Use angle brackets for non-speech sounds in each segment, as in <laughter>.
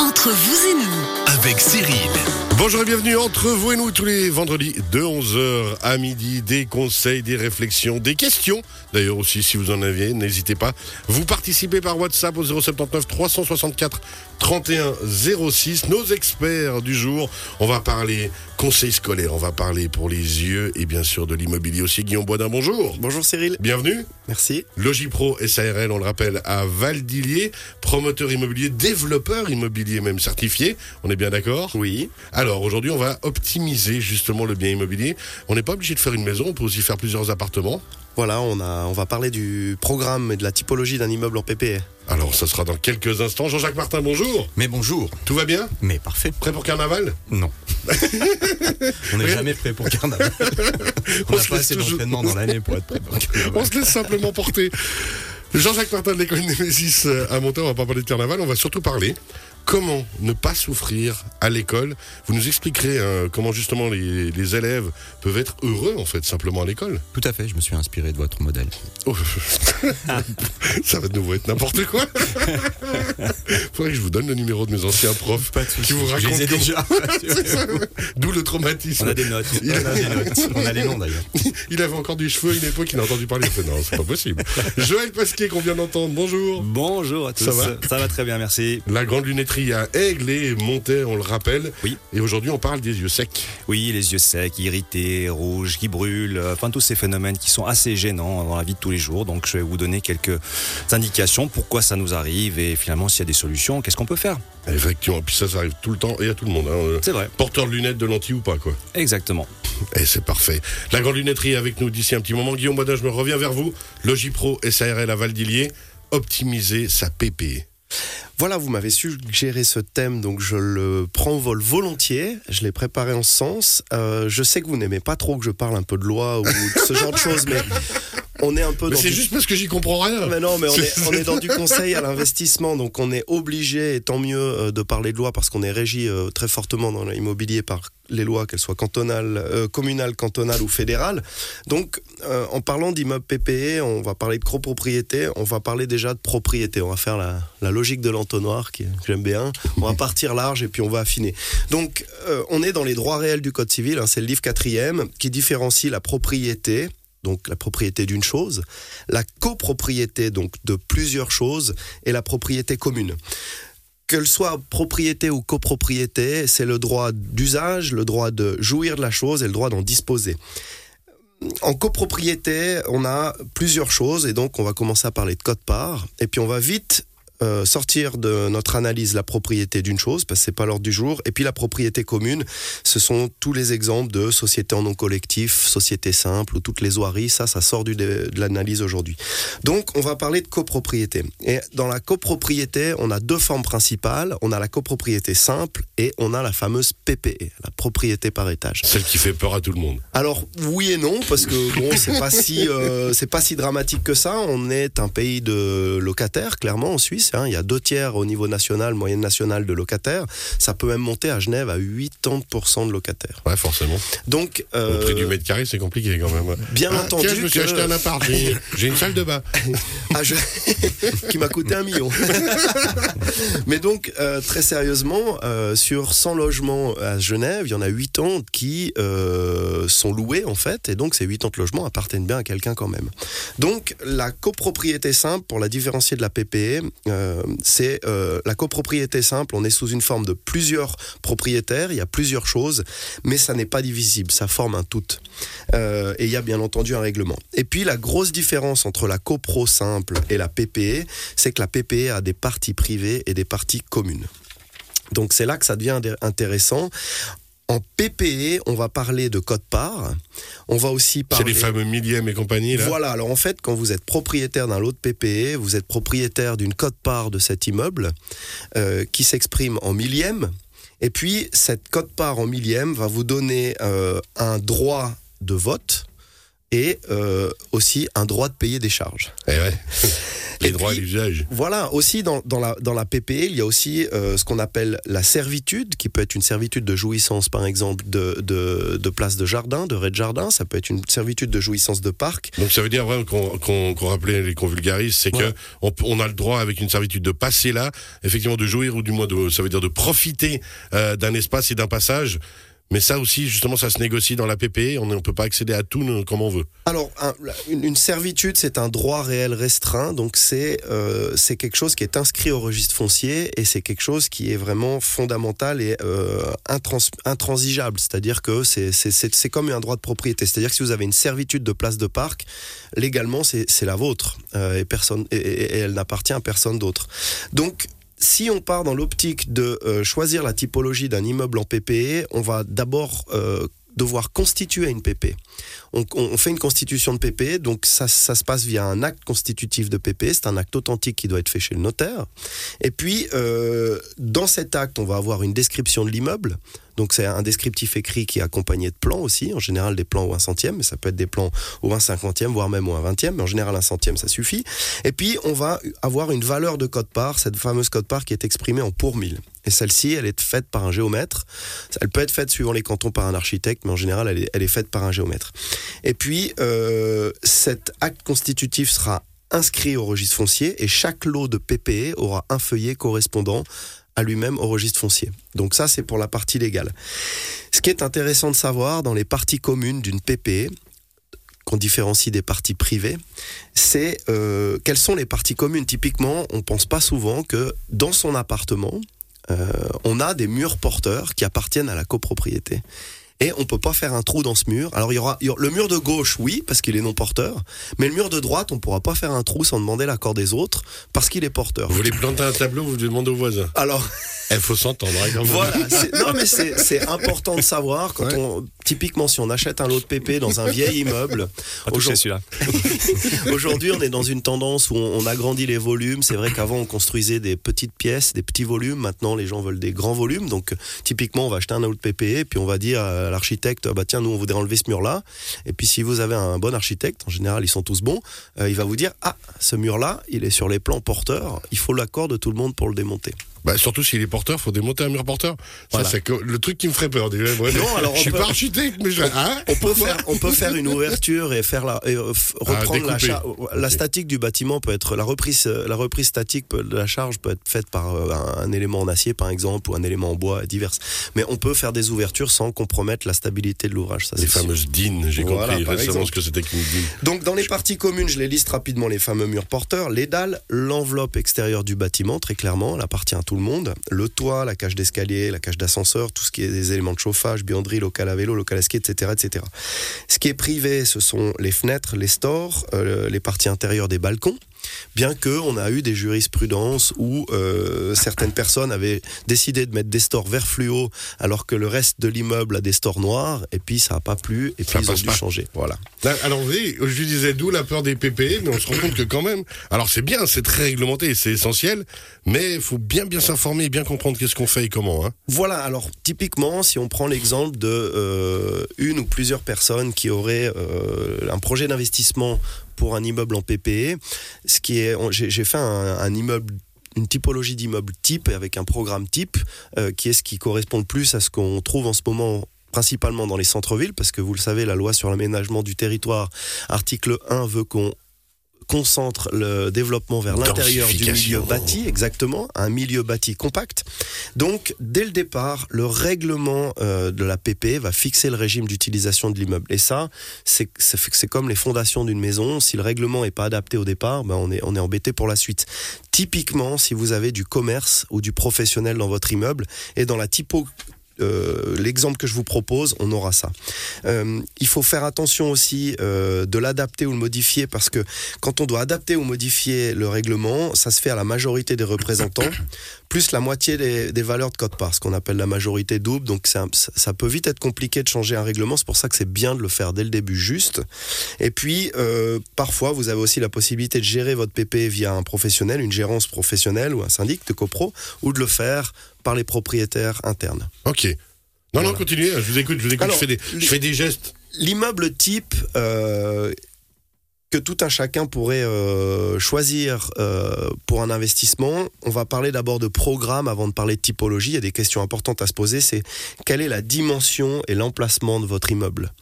Entre vous et nous, avec Cyril. Bonjour et bienvenue entre vous et nous tous les vendredis de 11h à midi. Des conseils, des réflexions, des questions. D'ailleurs aussi, si vous en avez, n'hésitez pas. Vous participez par WhatsApp au 079 364 31 06. Nos experts du jour, on va parler conseils scolaires, on va parler pour les yeux et bien sûr de l'immobilier aussi. Guillaume Boisdin, bonjour. Bonjour Cyril. Bienvenue. Merci. Logipro SARL, on le rappelle, à Valdillier, promoteur immobilier, développeur immobilier même certifié. On est bien d'accord? Oui. Alors aujourd'hui, on va optimiser justement le bien immobilier. On n'est pas obligé de faire une maison, on peut aussi faire plusieurs appartements. Voilà, on, a, on va parler du programme et de la typologie d'un immeuble en PPE. Alors ça sera dans quelques instants. Jean-Jacques Martin, bonjour. Mais bonjour. Tout va bien? Mais parfait. Prêt pour carnaval? Non. <laughs> on n'est jamais prêt pour carnaval. <laughs> on On n'a se pas assez d'entraînement dans l'année pour être prêt pour <laughs> On carnaval. se laisse simplement porter. Jean-Jacques Martin de l'école Némésis euh, à Montaix, on va pas parler de carnaval, on va surtout parler comment ne pas souffrir à l'école. Vous nous expliquerez hein, comment justement les, les élèves peuvent être heureux en fait simplement à l'école. Tout à fait, je me suis inspiré de votre modèle. Oh. <laughs> Ça va de nouveau être n'importe quoi. <laughs> Faudrait que je vous donne le numéro de mes anciens profs qui vous Je racontent les ai comment- déjà. <laughs> D'où le traumatisme. on a des notes. Il On a- des notes. On a les noms d'ailleurs. Il avait encore du cheveu à une époque, il a entendu parler. Il fait, non, c'est pas possible. Joël Pasquier qu'on vient d'entendre, bonjour. Bonjour à tous. Ça va Ça va très bien, merci. La grande lunetterie à Aigle et Montaix, on le rappelle. Oui. Et aujourd'hui, on parle des yeux secs. Oui, les yeux secs, irrités, rouges, qui brûlent, enfin tous ces phénomènes qui sont assez gênants dans la vie de tous les jours. Donc je vais vous donner quelques indications pourquoi ça nous arrive et finalement s'il y a des solutions, qu'est-ce qu'on peut faire? Effectivement, puis ça, ça arrive tout le temps et à tout le monde. hein. C'est vrai. Porteur de lunettes, de lentilles ou pas, quoi. Exactement. <laughs> Et c'est parfait. La grande lunetterie est avec nous d'ici un petit moment. Guillaume Bodin, je me reviens vers vous. Logipro SARL à Valdillier. Optimiser sa PP. Voilà, vous m'avez suggéré ce thème, donc je le prends vol volontiers. Je l'ai préparé en sens. Euh, je sais que vous n'aimez pas trop que je parle un peu de loi ou de ce genre de <laughs> choses, mais on est un peu c'est du- juste parce que j'y comprends rien. Mais non, mais on est, on est dans du <laughs> conseil à l'investissement, donc on est obligé, et tant mieux, euh, de parler de loi parce qu'on est régi euh, très fortement dans l'immobilier par les lois, qu'elles soient cantonales, euh, communales, cantonales ou fédérales. Donc, euh, en parlant d'immeubles PPE, on va parler de copropriété, on va parler déjà de propriété. On va faire la, la logique de l'entonnoir, qui, que j'aime bien. On va partir large et puis on va affiner. Donc, euh, on est dans les droits réels du Code civil, hein, c'est le livre quatrième, qui différencie la propriété, donc la propriété d'une chose, la copropriété donc de plusieurs choses et la propriété commune. Qu'elle soit propriété ou copropriété, c'est le droit d'usage, le droit de jouir de la chose et le droit d'en disposer. En copropriété, on a plusieurs choses et donc on va commencer à parler de code part et puis on va vite euh, sortir de notre analyse la propriété d'une chose parce que c'est pas l'ordre du jour et puis la propriété commune ce sont tous les exemples de sociétés en non collectif, sociétés simples ou toutes les oiries, ça, ça sort du, de, de l'analyse aujourd'hui. Donc, on va parler de copropriété. Et dans la copropriété, on a deux formes principales. On a la copropriété simple et on a la fameuse PPE, la propriété par étage. Celle qui fait peur à tout le monde. Alors oui et non parce que bon c'est pas si euh, c'est pas si dramatique que ça. On est un pays de locataires clairement en Suisse. Hein. Il y a deux tiers au niveau national, moyenne nationale de locataires. Ça peut même monter à Genève à 80% de locataires. Ouais, forcément. Donc Au euh, prix du mètre carré, c'est compliqué quand même. bien Ah, entendu Tiens, je me suis que- acheté un appart. J'ai une salle de bain. <laughs> Ah, je- <laughs> qui m'a coûté un million. <laughs> Mais donc, euh, très sérieusement, euh, sur 100 logements à Genève, il y en a 80 qui euh, sont loués, en fait, et donc ces 80 logements appartiennent bien à quelqu'un quand même. Donc, la copropriété simple, pour la différencier de la PPE, euh, c'est euh, la copropriété simple, on est sous une forme de plusieurs propriétaires, il y a plusieurs choses, mais ça n'est pas divisible, ça forme un tout. Euh, et il y a bien entendu un règlement. Et puis la grosse différence entre la copro simple et la PPE, c'est que la PPE a des parties privées et des parties communes. Donc c'est là que ça devient intéressant. En PPE, on va parler de code part. On va aussi C'est parler. les fameux millièmes et compagnie, là. Voilà, alors en fait, quand vous êtes propriétaire d'un lot de PPE, vous êtes propriétaire d'une cote-part de cet immeuble euh, qui s'exprime en millième. Et puis, cette cote-part en millième va vous donner euh, un droit de vote et euh, aussi un droit de payer des charges. Eh ouais. <laughs> Les Et droits puis- à l'usage. Voilà, aussi dans, dans, la, dans la PPE, il y a aussi euh, ce qu'on appelle la servitude, qui peut être une servitude de jouissance, par exemple, de, de, de place de jardin, de rez-de-jardin, ça peut être une servitude de jouissance de parc. Donc ça veut dire vraiment qu'on rappelait les qu'on vulgarise, c'est que on, on a le droit avec une servitude de passer là, effectivement de jouir ou du moins de ça veut dire de profiter euh, d'un espace et d'un passage. Mais ça aussi, justement, ça se négocie dans la PPE. On ne peut pas accéder à tout comme on veut. Alors, un- une, servitude, c'est un droit réel restreint, donc c'est euh, c'est quelque chose qui est inscrit au registre foncier et c'est quelque chose qui est vraiment fondamental et euh, intrans- intransigeable. C'est-à-dire que c'est- comme un droit de propriété. C'est-à-dire que si vous avez une servitude de place de parc, légalement, c'est la vôtre euh, et, personne, et elle n'appartient à personne d'autre. Donc, si on part dans l'optique de euh, choisir la typologie d'un immeuble en PPE, on va d'abord euh, devoir constituer une PPE. On, on fait une constitution de PPE, donc ça, se passe via un acte constitutif de PPE, c'est un acte authentique qui doit être fait chez le notaire. Et puis, euh, dans cet acte, on va avoir une description de l'immeuble. Donc c'est un descriptif écrit qui est accompagné de plans aussi, en général des plans au 1 centième, mais ça peut être des plans au 1 cinquantième, voire même au 1 vingtième, mais en général un centième ça suffit. Et puis on va avoir une valeur de code part, cette fameuse code part qui est exprimée en pour mille. Et celle-ci, elle est faite par un géomètre. Elle peut être faite suivant les cantons par un architecte, mais en général elle est, elle est faite par un géomètre. Et puis euh, cet acte constitutif sera inscrit au registre foncier et chaque lot de PPE aura un feuillet correspondant lui-même au registre foncier. Donc ça, c'est pour la partie légale. Ce qui est intéressant de savoir dans les parties communes d'une PPE, qu'on différencie des parties privées, c'est euh, quelles sont les parties communes. Typiquement, on pense pas souvent que dans son appartement, euh, on a des murs porteurs qui appartiennent à la copropriété. Et on peut pas faire un trou dans ce mur. Alors il y aura, il y aura- le mur de gauche, oui, parce qu'il est non porteur, mais le mur de droite, on pourra pas faire un trou sans demander l'accord des autres, parce qu'il est porteur. Vous voulez planter un tableau, vous demandez aux voisins. Alors Il faut s'entendre. hein, voilà, c'est- non mais c'est c'est important de savoir quand Ouais. on typiquement si on achète un lot de PP dans un vieil <laughs> immeuble, <laughs> Aujourd'hui- on est dans une tendance où on, on agrandit les volumes. C'est vrai qu'avant on construisait des petites pièces, des petits volumes. Maintenant les gens veulent des grands volumes. Donc typiquement on va acheter un lot de PP et puis on va dire à l'architecte bah tiens nous on voudrait enlever ce mur là. Et puis si vous avez un bon architecte, en général ils sont tous bons, euh, il va vous dire ah ce mur là il est sur les plans porteurs, il faut l'accord de tout le monde pour le démonter. Bah, surtout s'il est porteur, faut démonter un mur porteur. Voilà. Ça, c'est le truc qui me ferait peur. déjà. Ouais, Non, alors je suis peut- pas architecte, mais je. Hein On peut faire, on peut faire une ouverture et faire la, et, euh, Ah, reprendre la, cha- la statique du bâtiment peut être la reprise, euh, la reprise statique de la charge peut être faite par euh, un, un élément en acier par exemple ou un élément en bois divers. Mais on peut faire des ouvertures sans compromettre la stabilité de l'ouvrage. Les fameuses DIN, j'ai Voilà, compris récemment ce que c'était qu'une DIN. Donc dans les parties communes, je les liste rapidement les fameux murs porteurs, les dalles, l'enveloppe extérieure du bâtiment très clairement, elle appartient à le monde, le toit, la cage d'escalier, la cage d'ascenseur, tout ce qui est des éléments de chauffage, buanderie, local à vélo, local à ski, etc., etc. Ce qui est privé, ce sont les fenêtres, les stores, euh, les parties intérieures des balcons. Bien que on a eu des jurisprudences où euh, certaines personnes avaient décidé de mettre des stores vert fluo alors que le reste de l'immeuble a des stores noirs et puis ça n'a pas plu et puis Ça ils ont dû pas. changer. Voilà. Là, Alors, vous voyez, je lui disais d'où la peur des PPE, mais on se rend compte que quand même. Alors, c'est bien, c'est très réglementé, c'est essentiel, mais il faut bien, bien s'informer bien comprendre qu'est-ce qu'on fait et comment. Hein. Voilà, alors typiquement, si on prend l'exemple de euh, une ou plusieurs personnes qui auraient euh, un projet d'investissement pour un immeuble en PPE, ce qui est, j'ai fait un, immeuble une typologie d'immeuble type avec un programme type euh, qui est ce qui correspond le plus à ce qu'on trouve en ce moment principalement dans les centres-villes, parce que vous le savez, la loi sur l'aménagement du territoire, article 1, veut qu'on concentre le développement vers l'intérieur du milieu bâti, exactement, un milieu bâti compact. Donc, dès le départ, le règlement euh, de la PP va fixer le régime d'utilisation de l'immeuble. Et ça, c'est comme les fondations d'une maison. Si le règlement n'est pas adapté au départ, ben on est on est embêté pour la suite. Typiquement, si vous avez du commerce ou du professionnel dans votre immeuble et dans la typo euh, l'exemple que je vous propose, on aura ça. Euh, il faut faire attention aussi euh, de l'adapter ou le modifier parce que quand on doit adapter ou modifier le règlement, ça se fait à la majorité des représentants, plus la moitié des, des valeurs de code part, ce qu'on appelle la majorité double. Donc ça, ça peut vite être compliqué de changer un règlement. C'est pour ça que c'est bien de le faire dès le début juste. Et puis euh, parfois vous avez aussi la possibilité de gérer votre PP via un professionnel, une gérance professionnelle ou un syndic de copro, ou de le faire par les propriétaires internes. Ok. Non, non, continuez, je vous écoute, je vous écoute, Alors, je, fais des, les- je fais des gestes. l'immeuble type euh, que tout un chacun pourrait euh, choisir euh, pour un investissement, on va parler d'abord de programme avant de parler de typologie. Il y a des questions importantes à se poser. C'est quelle est la dimension et l'emplacement de votre immeuble?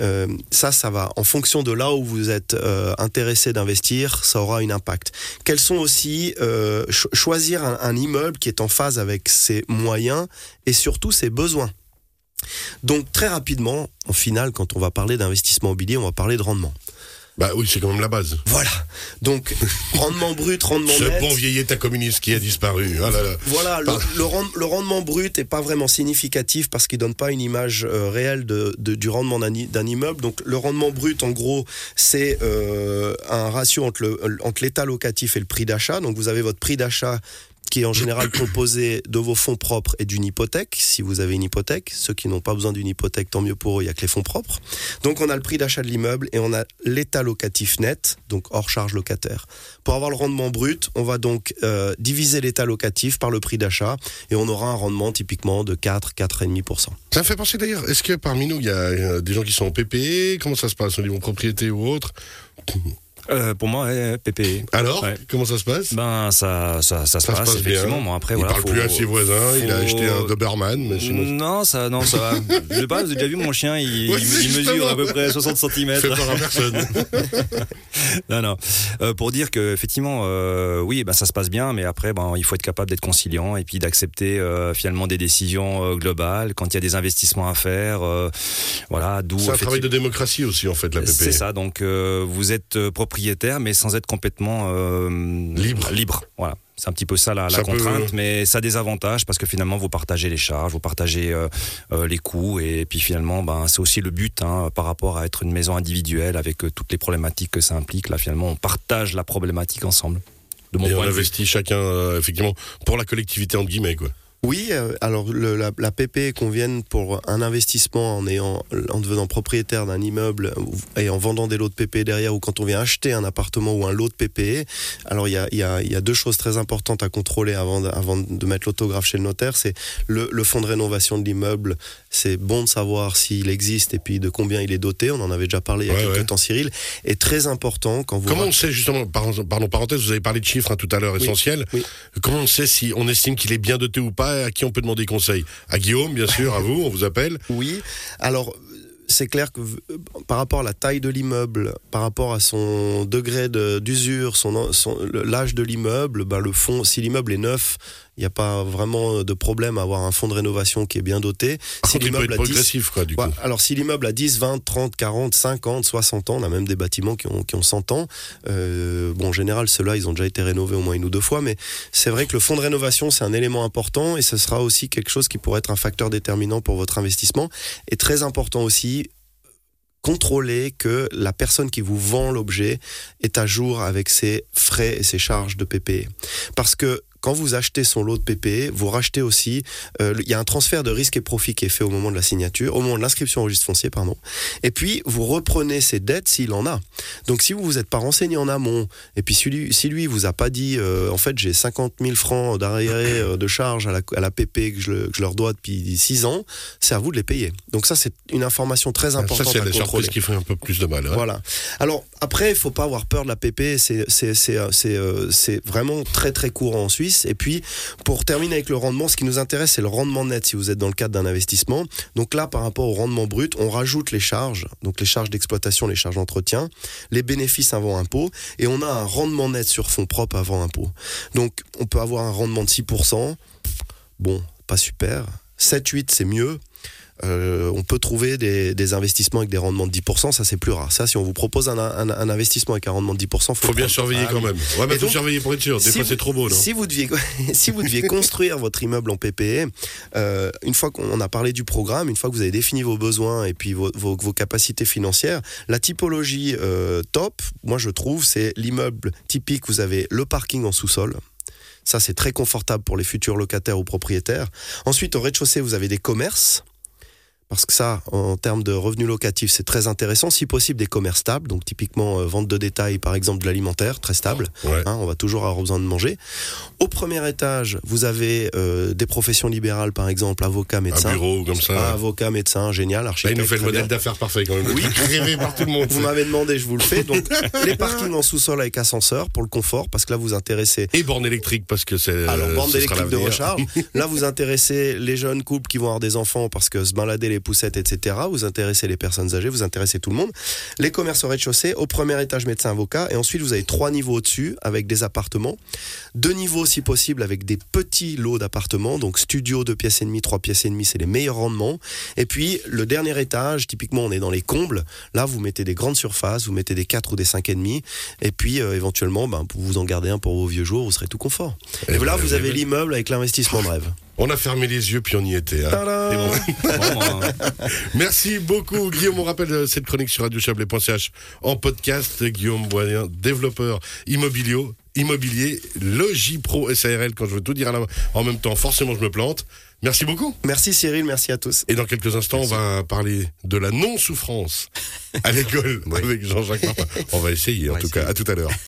Euh, ça, ça va. En fonction de là où vous êtes euh, intéressé d'investir, ça aura un impact. Quels sont aussi euh, ch- choisir un, un immeuble qui est en phase avec ses moyens et surtout ses besoins? Donc très rapidement, en final, quand on va parler d'investissement immobilier, on va parler de rendement. Bah oui, c'est quand même la base. Voilà. Donc <laughs> rendement brut, rendement Ce net. bon vieil état communiste qui a disparu. Ah là là. Voilà, le, Pardon. le rend- le rendement brut est pas vraiment significatif parce qu'il donne pas une image euh, réelle de, de- du rendement d'un immeuble. Donc le rendement brut, en gros, c'est euh, un ratio entre l'état locatif et le prix d'achat. Donc vous avez votre prix d'achat qui est en général composé de vos fonds propres et d'une hypothèque, si vous avez une hypothèque. Ceux qui n'ont pas besoin d'une hypothèque, tant mieux pour eux, il y a que les fonds propres. Donc on a le prix d'achat de l'immeuble et on a l'état locatif net, donc hors charge locataire. Pour avoir le rendement brut, on va donc euh, diviser l'état locatif par le prix d'achat et on aura un rendement typiquement de 4, 4,5%. Ça fait penser d'ailleurs, est-ce que parmi nous, il y a euh, des gens qui sont en PPE Comment ça se passe au niveau propriété ou autre? Euh, pour moi, ouais, PPE. Alors, Ouais. comment ça se passe? Ben ça, ça, ça se Ça se passe, passe bien. effectivement. Bon, après, Il voilà, parle faut- plus à ses voisins, il a acheté un Doberman, mais sinon... Non, ça, non, ça va. <laughs> Je sais pas, vous avez déjà vu mon chien, il, Ouais, il justement. mesure à peu près 60 cm. Peur à personne. <laughs> Non, non. Euh, pour dire que effectivement, euh, oui, ben ça se passe bien, mais après, ben il faut être capable d'être conciliant et puis d'accepter finalement des décisions globales quand il y a des investissements à faire. voilà, d'où C'est un travail de démocratie aussi, en fait, la PPE. C'est ça. Donc vous êtes euh, propriétaire, mais sans être complètement euh, Libre. Libre. Voilà. C'est un petit peu ça la, la Ça peut- contrainte, mais ça a des avantages parce que finalement vous partagez les charges, vous partagez euh, euh, les coûts et puis finalement ben c'est aussi le but hein, par rapport à être une maison individuelle avec euh, toutes les problématiques que ça implique. Là finalement on partage la problématique ensemble. De mon Et on point investit chacun, euh, effectivement, pour la collectivité, entre guillemets, quoi. Oui, euh, alors la, la PP convienne pour un investissement en, ayant, en devenant propriétaire d'un immeuble et en vendant des lots de PP derrière ou quand on vient acheter un appartement ou un lot de PPE. Alors il y a, deux choses très importantes à contrôler avant de, mettre l'autographe chez le notaire. C'est le fonds de rénovation de l'immeuble. C'est bon de savoir s'il existe et puis de combien il est doté. On en avait déjà parlé il y a quelques ouais. temps, Cyril. Et très important quand vous... Comment on sait, justement, pardon, pardon, parenthèse, vous avez parlé de chiffres hein, tout à l'heure essentiels. oui. Comment on sait si on estime qu'il est bien doté ou pas À qui on peut demander conseil? À Guillaume, bien sûr, à vous, on vous appelle. Oui. Alors, c'est clair que euh, par rapport à la taille de l'immeuble, par rapport à son degré de- d'usure, son, son- l'âge de l'immeuble, ben le fond, si l'immeuble est neuf, il n'y a pas vraiment de problème à avoir un fonds de rénovation qui est bien doté. Par si l'immeuble a 10, progressif, quoi, du coup. alors si l'immeuble a 10, 20, 30, 40, 50, 60 ans, on a même des bâtiments qui ont, qui ont 100 ans. Euh, bon, en général, ceux-là, ils ont déjà été rénovés au moins une ou deux fois, mais c'est vrai que le fonds de rénovation, c'est un élément important et ce sera aussi quelque chose qui pourrait être un facteur déterminant pour votre investissement. Et très important aussi, contrôler que la personne qui vous vend l'objet est à jour avec ses frais et ses charges de PPE. Parce que quand vous achetez son lot de PPE, vous rachetez aussi, euh, il y a un transfert de risque et profit qui est fait au moment de la signature, au moment de l'inscription au registre foncier, pardon. Et puis, vous reprenez ses dettes s'il en a. Donc, si vous vous êtes pas renseigné en amont, et puis si lui, si lui vous a pas dit, euh, en fait, j'ai 50 000 francs d'arriéré euh, de charge à la, à la PP que je, le- que je leur dois depuis 6 ans, c'est à vous de les payer. Donc ça, c'est une information très Ah, Ça, importante c'est contrôler. surprises qui font un peu plus de mal. hein. Voilà. Alors après, il faut pas avoir peur de la PP. Euh, c'est vraiment très très courant en Suisse. Et puis pour terminer avec le rendement, ce qui nous intéresse, c'est le rendement net si vous êtes dans le cadre d'un investissement. Donc là, par rapport au rendement brut, on rajoute les charges, donc les charges d'exploitation, les charges d'entretien, les bénéfices avant impôt, et on a un rendement net sur fonds propres avant impôt. Donc on peut avoir un rendement de 6%. Bon, pas super. 7-8, c'est mieux. Euh, on peut trouver des, des investissements avec des rendements de 10%, ça c'est plus rare. Ça, si on vous propose un, un- un investissement avec un rendement de 10%, faut, Faut bien surveiller Ah quand même. Ouais, mais faut donc, surveiller pour être sûr. Des si fois, c'est trop beau, non Si vous deviez, <laughs> si vous deviez construire votre immeuble en PPE, euh, une fois qu'on a parlé du programme, une fois que vous avez défini vos besoins et puis vos, vos- vos capacités financières, la typologie euh, top, moi je trouve, c'est l'immeuble typique. Vous avez le parking en sous-sol. Ça, c'est très confortable pour les futurs locataires ou propriétaires. Ensuite, au rez-de-chaussée, vous avez des commerces. Parce que ça, en termes de revenus locatifs, c'est très intéressant. Si possible, des commerces stables, donc typiquement euh, vente de détail, par exemple de l'alimentaire, très stable. Ouais. Hein, on va toujours avoir besoin de manger. Au premier étage, vous avez euh, des professions libérales, par exemple, avocat, médecin. Un bureau comme ça. Ah, avocat, médecin, génial, Là, il architecte. nous fait le modèle d'affaires parfait quand même. Oui, <laughs> rêvé par tout le monde. Vous m'avez demandé, je vous le fais. Donc, <laughs> les parkings en sous-sol avec ascenseur pour le confort, parce que là, vous intéressez Et borne électrique parce que c'est. alors, sera électrique de recharge. <laughs> Là, vous intéressez les jeunes couples qui vont avoir des enfants parce que se balader les poussettes, etc. Vous intéressez les personnes âgées, vous intéressez tout le monde. Les commerces au rez-de-chaussée, au premier étage, médecin, avocat. Et ensuite, vous avez trois niveaux au-dessus avec des appartements. Deux niveaux, si possible, avec des petits lots d'appartements. Donc, studio, deux pièces et demie, trois pièces et demie, c'est les meilleurs rendements. Et puis, le dernier étage, typiquement, on est dans les combles. Là, vous mettez des grandes surfaces, vous mettez des 4 ou des 5 et demi. Et puis, euh, éventuellement, ben, vous en garder un pour vos vieux jours, vous serez tout confort. Et Et, là, voilà, vous avez l'immeuble avec l'investissement de rêve. On a fermé les yeux puis on y était. hein. Bon. Hein. <laughs> Merci beaucoup Guillaume. On rappelle euh, cette chronique sur radiochablais.ch en podcast. Guillaume Boyen, développeur immobilier, immobilier, Logipro SARL. Quand je veux tout dire à la- en même temps, forcément je me plante. Merci beaucoup. Merci Cyril, merci à tous. Et dans quelques instants, on va parler de la non-souffrance <laughs> à l'école avec Jean-Jacques Martin. On va essayer en va tout essayer. cas. À tout à l'heure.